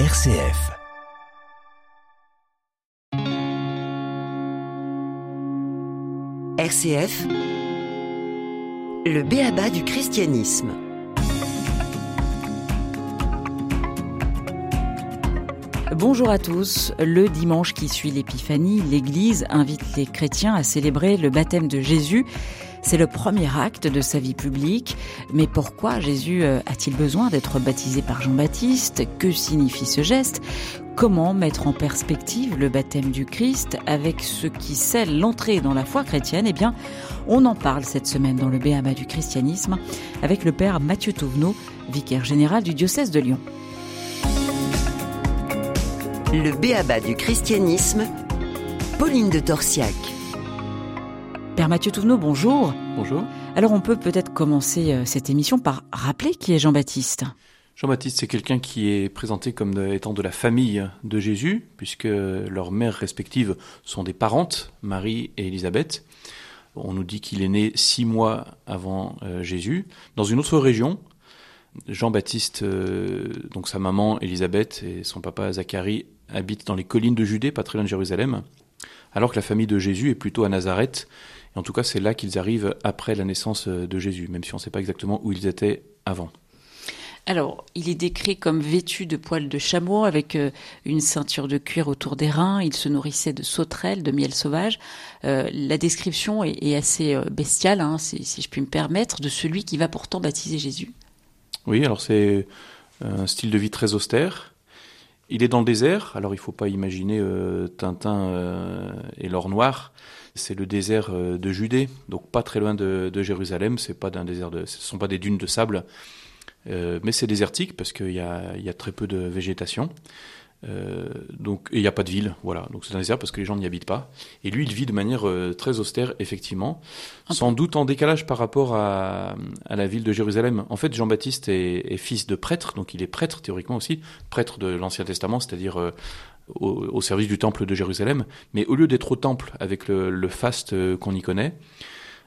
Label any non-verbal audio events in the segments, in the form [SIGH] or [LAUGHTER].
RCF. RCF, le béaba du christianisme. Bonjour à tous. Le dimanche qui suit l'Épiphanie, l'Église invite les chrétiens à célébrer le baptême de Jésus. C'est le premier acte de sa vie publique. Mais pourquoi Jésus euh, a-t-il besoin d'être baptisé par Jean-Baptiste? Que signifie ce geste? Comment mettre en perspective le baptême du Christ avec ce qui scelle l'entrée dans la foi chrétienne? Eh bien, on en parle cette semaine dans le Béaba du christianisme avec le père Mathieu Touvenot, vicaire général du diocèse de Lyon. Le béaba du christianisme, Pauline de Torsiac. Père Mathieu Touvenot, bonjour. Bonjour. Alors on peut peut-être commencer euh, cette émission par rappeler qui est Jean-Baptiste. Jean-Baptiste, c'est quelqu'un qui est présenté comme étant de la famille de Jésus, puisque leurs mères respectives sont des parentes, Marie et Élisabeth. On nous dit qu'il est né six mois avant euh, Jésus, dans une autre région. Jean-Baptiste, euh, donc sa maman Élisabeth et son papa Zacharie habitent dans les collines de Judée, pas très loin de Jérusalem, alors que la famille de Jésus est plutôt à Nazareth. Et en tout cas, c'est là qu'ils arrivent après la naissance de Jésus, même si on ne sait pas exactement où ils étaient avant. Alors, il est décrit comme vêtu de poils de chameau avec euh, une ceinture de cuir autour des reins. Il se nourrissait de sauterelles, de miel sauvage. Euh, la description est, est assez euh, bestiale, hein, si, si, je puis me permettre, de celui qui va pourtant baptiser Jésus. Oui, alors c'est un style de vie très austère. Il est dans le désert, alors il ne faut pas imaginer euh, Tintin euh, et l'or noir. C'est le désert euh, de Judée, donc pas très loin de, de Jérusalem. C'est pas d'un désert de, ce sont pas des dunes de sable, mais c'est désertique parce qu'il y a, y a, très peu de végétation. Euh, donc il n'y a pas de ville, voilà. Donc c'est un désert parce que les gens n'y habitent pas. Et lui, il vit de manière euh, très austère, effectivement, sans doute en décalage par rapport à, à la ville de Jérusalem. En fait, Jean-Baptiste est, est, fils de prêtre, donc il est prêtre théoriquement aussi, prêtre de l'Ancien Testament, c'est-à-dire euh, au, service du temple de Jérusalem. Mais au lieu d'être au temple avec le, le faste euh, qu'on y connaît,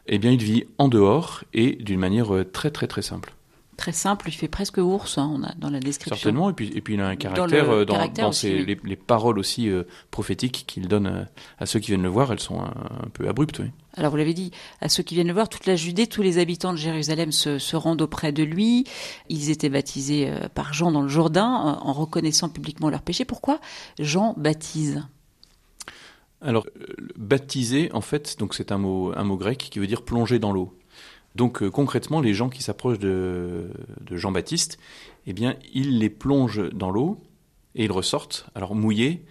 eh bien, il vit en dehors et d'une manière euh, très très très simple très simple, il fait presque ours hein, on a, dans la description. Certainement, et puis, et puis il a un caractère dans, dans, caractère dans aussi, ses, oui. les, les, paroles aussi euh, prophétiques qu'il donne euh, à ceux qui viennent le voir, elles sont un, un peu abruptes. Oui. Alors vous l'avez dit, à ceux qui viennent le voir, toute la Judée, tous les habitants de Jérusalem se, se rendent auprès de lui. Ils étaient baptisés euh, par Jean dans le Jourdain en reconnaissant publiquement leurs péchés. Pourquoi Jean baptise? Alors, baptiser, en fait, donc c'est un mot, un mot grec qui veut dire plonger dans l'eau. Donc euh, concrètement, les gens qui s'approchent de, Jean-Baptiste, eh bien, ils les plongent dans l'eau et ils ressortent, alors mouillés,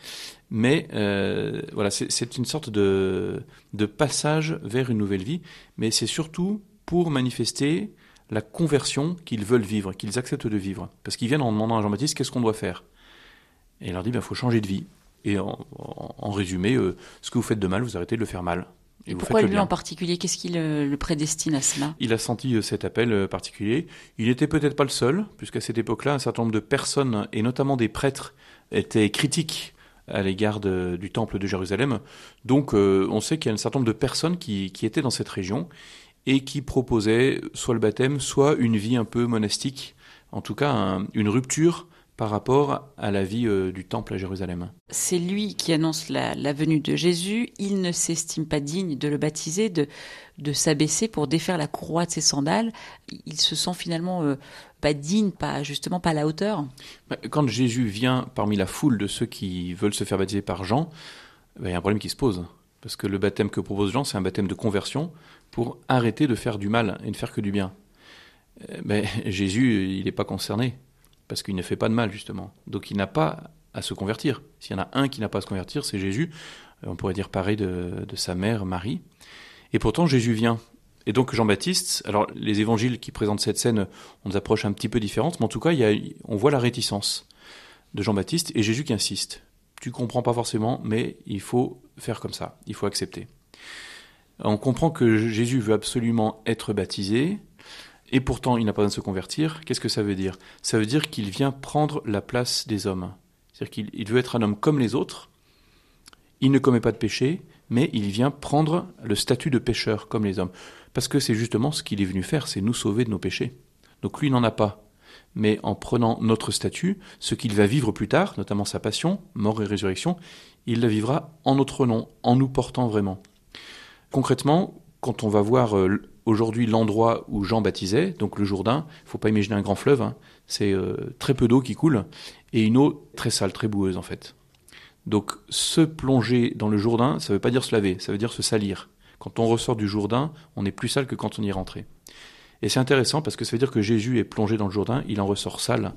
mais euh, voilà, c'est une sorte de, passage vers une nouvelle vie, mais c'est surtout pour manifester la conversion qu'ils veulent vivre, qu'ils acceptent de vivre. Parce qu'ils viennent en demandant à Jean-Baptiste qu'est-ce qu'on doit faire? Et il leur dit, il ben, faut changer de vie. Et en résumé, euh, ce que vous faites de mal, vous arrêtez de le faire mal. Et, pourquoi lui en particulier? Qu'est-ce qui le, le, prédestine à cela? Il a senti cet appel particulier. Il n'était peut-être pas le seul, puisqu'à cette époque-là, un certain nombre de personnes, et notamment des prêtres, étaient critiques à l'égard du temple de Jérusalem. Donc euh, on sait qu'il y a un certain nombre de personnes qui, qui, étaient dans cette région et qui proposaient soit le baptême, soit une vie un peu monastique, en tout cas un, une rupture par rapport à la vie euh, du temple à Jérusalem. C'est lui qui annonce la, la, venue de Jésus. Il ne s'estime pas digne de le baptiser, de, de s'abaisser pour défaire la courroie de ses sandales. Il se sent finalement euh, pas digne, pas justement pas à la hauteur. Quand Jésus vient parmi la foule de ceux qui veulent se faire baptiser par Jean, ben, il y a un problème qui se pose. Parce que le baptême que propose Jean, c'est un baptême de conversion pour arrêter de faire du mal et ne faire que du bien. Mais [LAUGHS] Jésus, il n'est pas concerné parce qu'il ne fait pas de mal, justement. Donc il n'a pas à se convertir. S'il y en a un qui n'a pas à se convertir, c'est Jésus. On pourrait dire pareil de, sa mère, Marie. Et pourtant, Jésus vient. Et donc Jean-Baptiste, alors les évangiles qui présentent cette scène, on nous approche un petit peu différente, mais en tout cas, on voit la réticence de Jean-Baptiste et Jésus qui insiste. Tu comprends pas forcément, mais il faut faire comme ça, il faut accepter. On comprend que Jésus veut absolument être baptisé, et pourtant il n'a pas besoin de se convertir, qu'est-ce que ça veut dire? Ça veut dire qu'il vient prendre la place des hommes. C'est-à-dire qu'il veut être un homme comme les autres, il ne commet pas de péché, mais il vient prendre le statut de pécheur comme les hommes. Parce que c'est justement ce qu'il est venu faire, c'est nous sauver de nos péchés. Donc lui, n'en a pas. mais en prenant notre statut, ce qu'il va vivre plus tard, notamment sa passion, mort et résurrection, il la vivra en notre nom, en nous portant vraiment. Concrètement, quand on va voir euh, aujourd'hui l'endroit où Jean baptisait, donc le Jourdain, il faut pas imaginer un grand fleuve, hein, c'est euh, très peu d'eau qui coule, et une eau très sale, très boueuse en fait. Donc se plonger dans le Jourdain, ça ne veut pas dire se laver, ça veut dire se salir. Quand on ressort du Jourdain, on est plus sale que quand on y est rentré. Et c'est intéressant parce que ça veut dire que Jésus est plongé dans le Jourdain, il en ressort sale.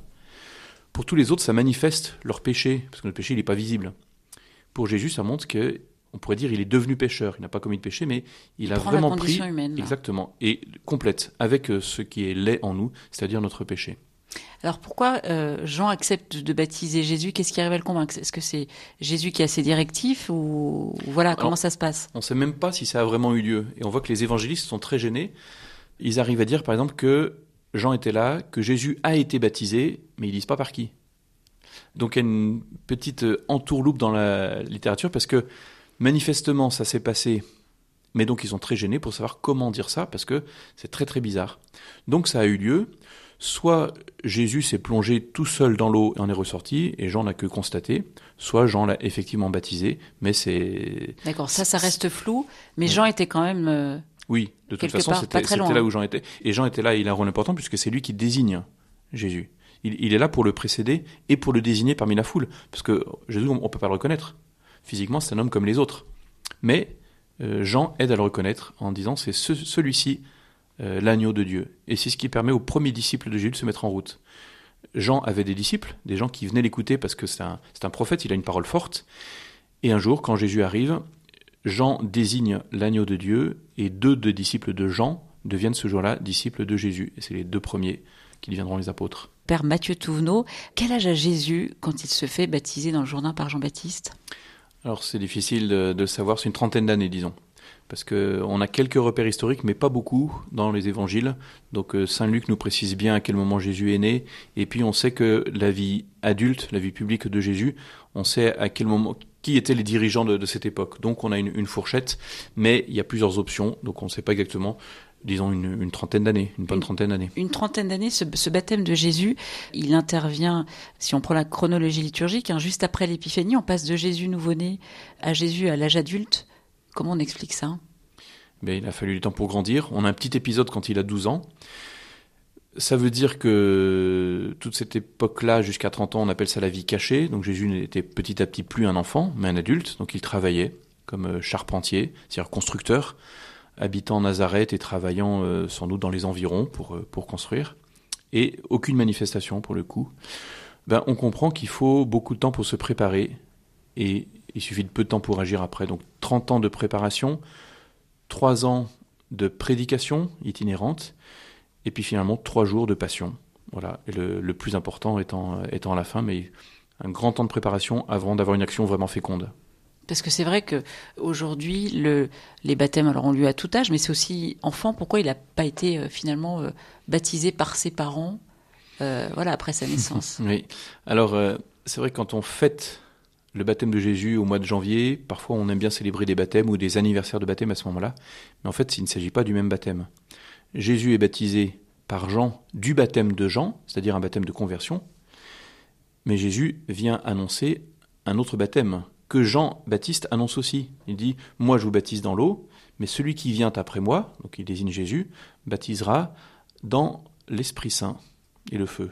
Pour tous les autres, ça manifeste leur péché, parce que le péché, il n'est pas visible. Pour Jésus, ça montre que, on pourrait dire, il est devenu pécheur. Il n'a pas commis de péché, mais il, a vraiment pris, humaine, exactement, et complète avec euh, ce qui est laid en nous, c'est-à-dire notre péché. Alors pourquoi euh, Jean accepte de baptiser Jésus? Qu'est-ce qui arrive à le convaincre? Est-ce que c'est Jésus qui a ses directifs ou voilà comment ça se passe? On ne sait même pas si ça a vraiment eu lieu. Et on voit que les évangélistes sont très gênés. Ils arrivent à dire par exemple que Jean était là, que Jésus a été baptisé, mais ils disent pas par qui. Donc il y a une petite entourloupe dans la littérature parce que manifestement ça s'est passé, mais donc ils sont très gênés pour savoir comment dire ça parce que c'est très très bizarre. Donc ça a eu lieu. Soit Jésus s'est plongé tout seul dans l'eau et en est ressorti, et Jean n'a que constaté, soit Jean l'a effectivement baptisé, mais c'est... D'accord, ça, ça reste flou, mais Jean était quand même... Euh, oui, de toute façon, c'était là où Jean était. Et Jean était là, il a un rôle important, puisque c'est lui qui désigne Jésus. Il, est là pour le précéder et pour le désigner parmi la foule, parce que Jésus, on ne peut pas le reconnaître. Physiquement, c'est un homme comme les autres. Mais euh, Jean aide à le reconnaître en disant, c'est celui-ci euh, l'agneau de Dieu. Et c'est ce qui permet aux premiers disciples de Jésus de se mettre en route. Jean avait des disciples, des gens qui venaient l'écouter parce que c'est un, prophète, il a une parole forte. Et un jour, quand Jésus arrive, Jean désigne l'agneau de Dieu et deux des disciples de Jean deviennent ce jour-là disciples de Jésus. Et c'est les deux premiers qui deviendront les apôtres. Père Mathieu Touvenot, quel âge a Jésus quand il se fait baptiser dans le Jourdain par Jean-Baptiste? Alors c'est difficile de, de savoir, c'est une trentaine d'années disons parce qu'on a quelques repères historiques, mais pas beaucoup dans les évangiles. Donc euh, Saint Luc nous précise bien à quel moment Jésus est né, et puis on sait que la vie adulte, la vie publique de Jésus, on sait à quel moment, qui étaient les dirigeants de, cette époque. Donc on a une, fourchette, mais il y a plusieurs options, donc on ne sait pas exactement. Disons une, trentaine d'années, une bonne trentaine d'années. Une trentaine d'années, ce, baptême de Jésus, il intervient, si on prend la chronologie liturgique, hein, juste après l'épiphanie, on passe de Jésus nouveau-né à Jésus à l'âge adulte. Comment on explique ça? Mais Il a fallu du temps pour grandir. On a un petit épisode quand il a 12 ans. Ça veut dire que toute cette époque-là, jusqu'à 30 ans, on appelle ça la vie cachée. Donc Jésus n'était petit à petit plus un enfant, mais un adulte. Donc il travaillait comme euh, charpentier, c'est-à-dire constructeur, habitant Nazareth et travaillant euh, sans doute dans les environs pour, euh, pour construire. Et aucune manifestation pour le coup. Ben, on comprend qu'il faut beaucoup de temps pour se préparer et il suffit de peu de temps pour agir après. Donc 30 ans de préparation, 3 ans de prédication itinérante, et puis finalement 3 jours de passion. Voilà, le, plus important étant, étant la fin, mais un grand temps de préparation avant d'avoir une action vraiment féconde. Parce que c'est vrai que aujourd'hui, le, les baptêmes alors ont lieu à tout âge, mais c'est aussi enfant. Pourquoi il n'a pas été euh, finalement euh, baptisé par ses parents, euh, voilà, après sa naissance? [LAUGHS] Oui. Alors c'est vrai que quand on fête le baptême de Jésus au mois de janvier. Parfois, on aime bien célébrer des baptêmes ou des anniversaires de baptême à ce moment-là. Mais en fait, il ne s'agit pas du même baptême. Jésus est baptisé par Jean du baptême de Jean, c'est-à-dire un baptême de conversion. Mais Jésus vient annoncer un autre baptême que Jean-Baptiste annonce aussi. Il dit Moi, je vous baptise dans l'eau, mais celui qui vient après moi, donc il désigne Jésus, baptisera dans l'Esprit Saint et le feu.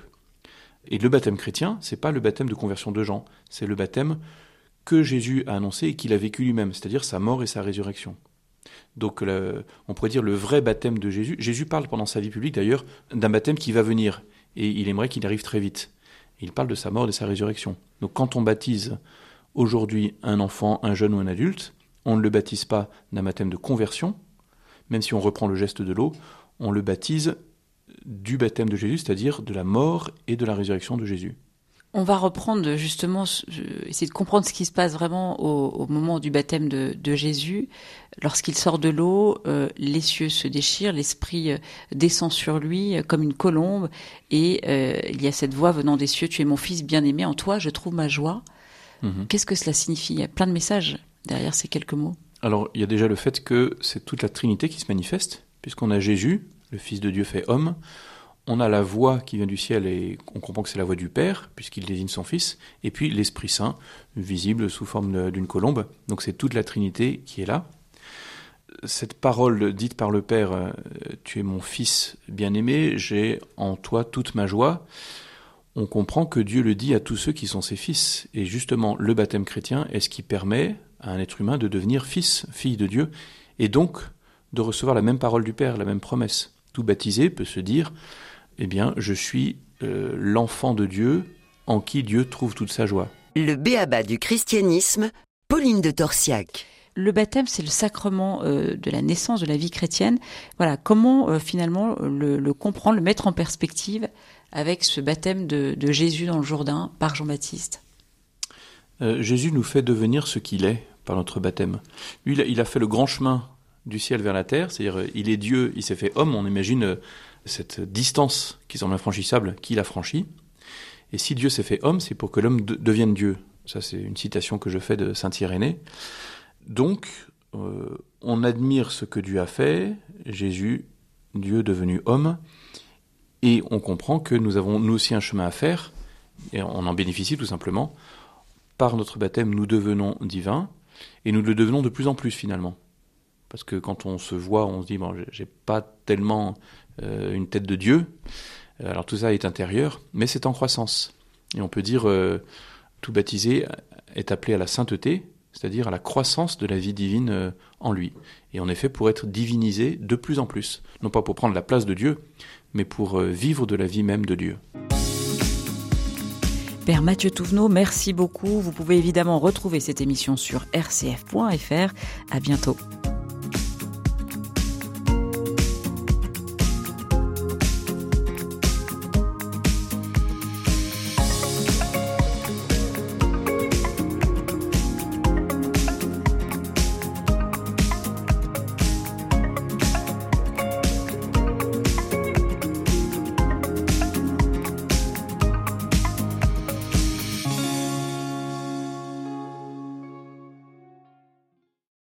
Et le baptême chrétien, c'est pas le baptême de conversion de Jean, c'est le baptême que Jésus a annoncé et qu'il a vécu lui-même, c'est-à-dire sa mort et sa résurrection. Donc on pourrait dire le vrai baptême de Jésus. Jésus parle pendant sa vie publique d'ailleurs d'un baptême qui va venir et il aimerait qu'il arrive très vite. Il parle de sa mort et de sa résurrection. Donc quand on baptise aujourd'hui un enfant, un jeune ou un adulte, on ne le baptise pas d'un baptême de conversion, même si on reprend le geste de l'eau, on le baptise du baptême de Jésus, c'est-à-dire de la mort et de la résurrection de Jésus. On va reprendre justement, essayer de comprendre ce qui se passe vraiment au, moment du baptême de, Jésus. Lorsqu'il sort de l'eau, euh, les cieux se déchirent, l'Esprit euh, descend sur lui euh, comme une colombe, et il y a cette voix venant des cieux, Tu es mon Fils bien-aimé, en toi je trouve ma joie. Mhm. Qu'est-ce que cela signifie? Il y a plein de messages derrière ces quelques mots. Alors il y a déjà le fait que c'est toute la Trinité qui se manifeste, puisqu'on a Jésus, le Fils de Dieu fait homme. on a la voix qui vient du ciel et on comprend que c'est la voix du Père, puisqu'il désigne son Fils, et puis l'Esprit Saint, visible sous forme d'une colombe. Donc c'est toute la Trinité qui est là. Cette parole dite par le Père, euh, Tu es mon Fils bien-aimé, j'ai en toi toute ma joie, on comprend que Dieu le dit à tous ceux qui sont ses fils. Et justement, le baptême chrétien est ce qui permet à un être humain de devenir fils, fille de Dieu, et donc de recevoir la même parole du Père, la même promesse. Tout baptisé peut se dire eh bien, je suis euh, l'enfant de Dieu en qui Dieu trouve toute sa joie. Le béaba du christianisme, Pauline de Torsiac. Le baptême, c'est le sacrement euh, de la naissance de la vie chrétienne. Voilà, comment euh, finalement le, comprendre, le mettre en perspective avec ce baptême de, Jésus dans le Jourdain par Jean-Baptiste Jésus nous fait devenir ce qu'il est par notre baptême. Lui, il a, fait le grand chemin du ciel vers la terre, c'est-à-dire il est Dieu, il s'est fait homme, on imagine cette distance qui semble infranchissable, qu'il a franchi. Et si Dieu s'est fait homme, c'est pour que l'homme devienne Dieu. Ça, c'est une citation que je fais de Saint Irénée. Donc, euh, on admire ce que Dieu a fait, Jésus, Dieu devenu homme, et on comprend que nous avons nous aussi un chemin à faire, et on en bénéficie tout simplement. Par notre baptême, nous devenons divins, et nous le devenons de plus en plus finalement. Parce que quand on se voit, on se dit, bon, j'ai pas tellement euh, une tête de Dieu. Alors tout ça est intérieur, mais c'est en croissance. Et on peut dire, euh, tout baptisé est appelé à la sainteté, c'est-à-dire à la croissance de la vie divine en lui. Et en effet, pour être divinisé de plus en plus. Non pas pour prendre la place de Dieu, mais pour vivre de la vie même de Dieu. Père Mathieu Touvenot, merci beaucoup. Vous pouvez évidemment retrouver cette émission sur rcf.fr. À bientôt.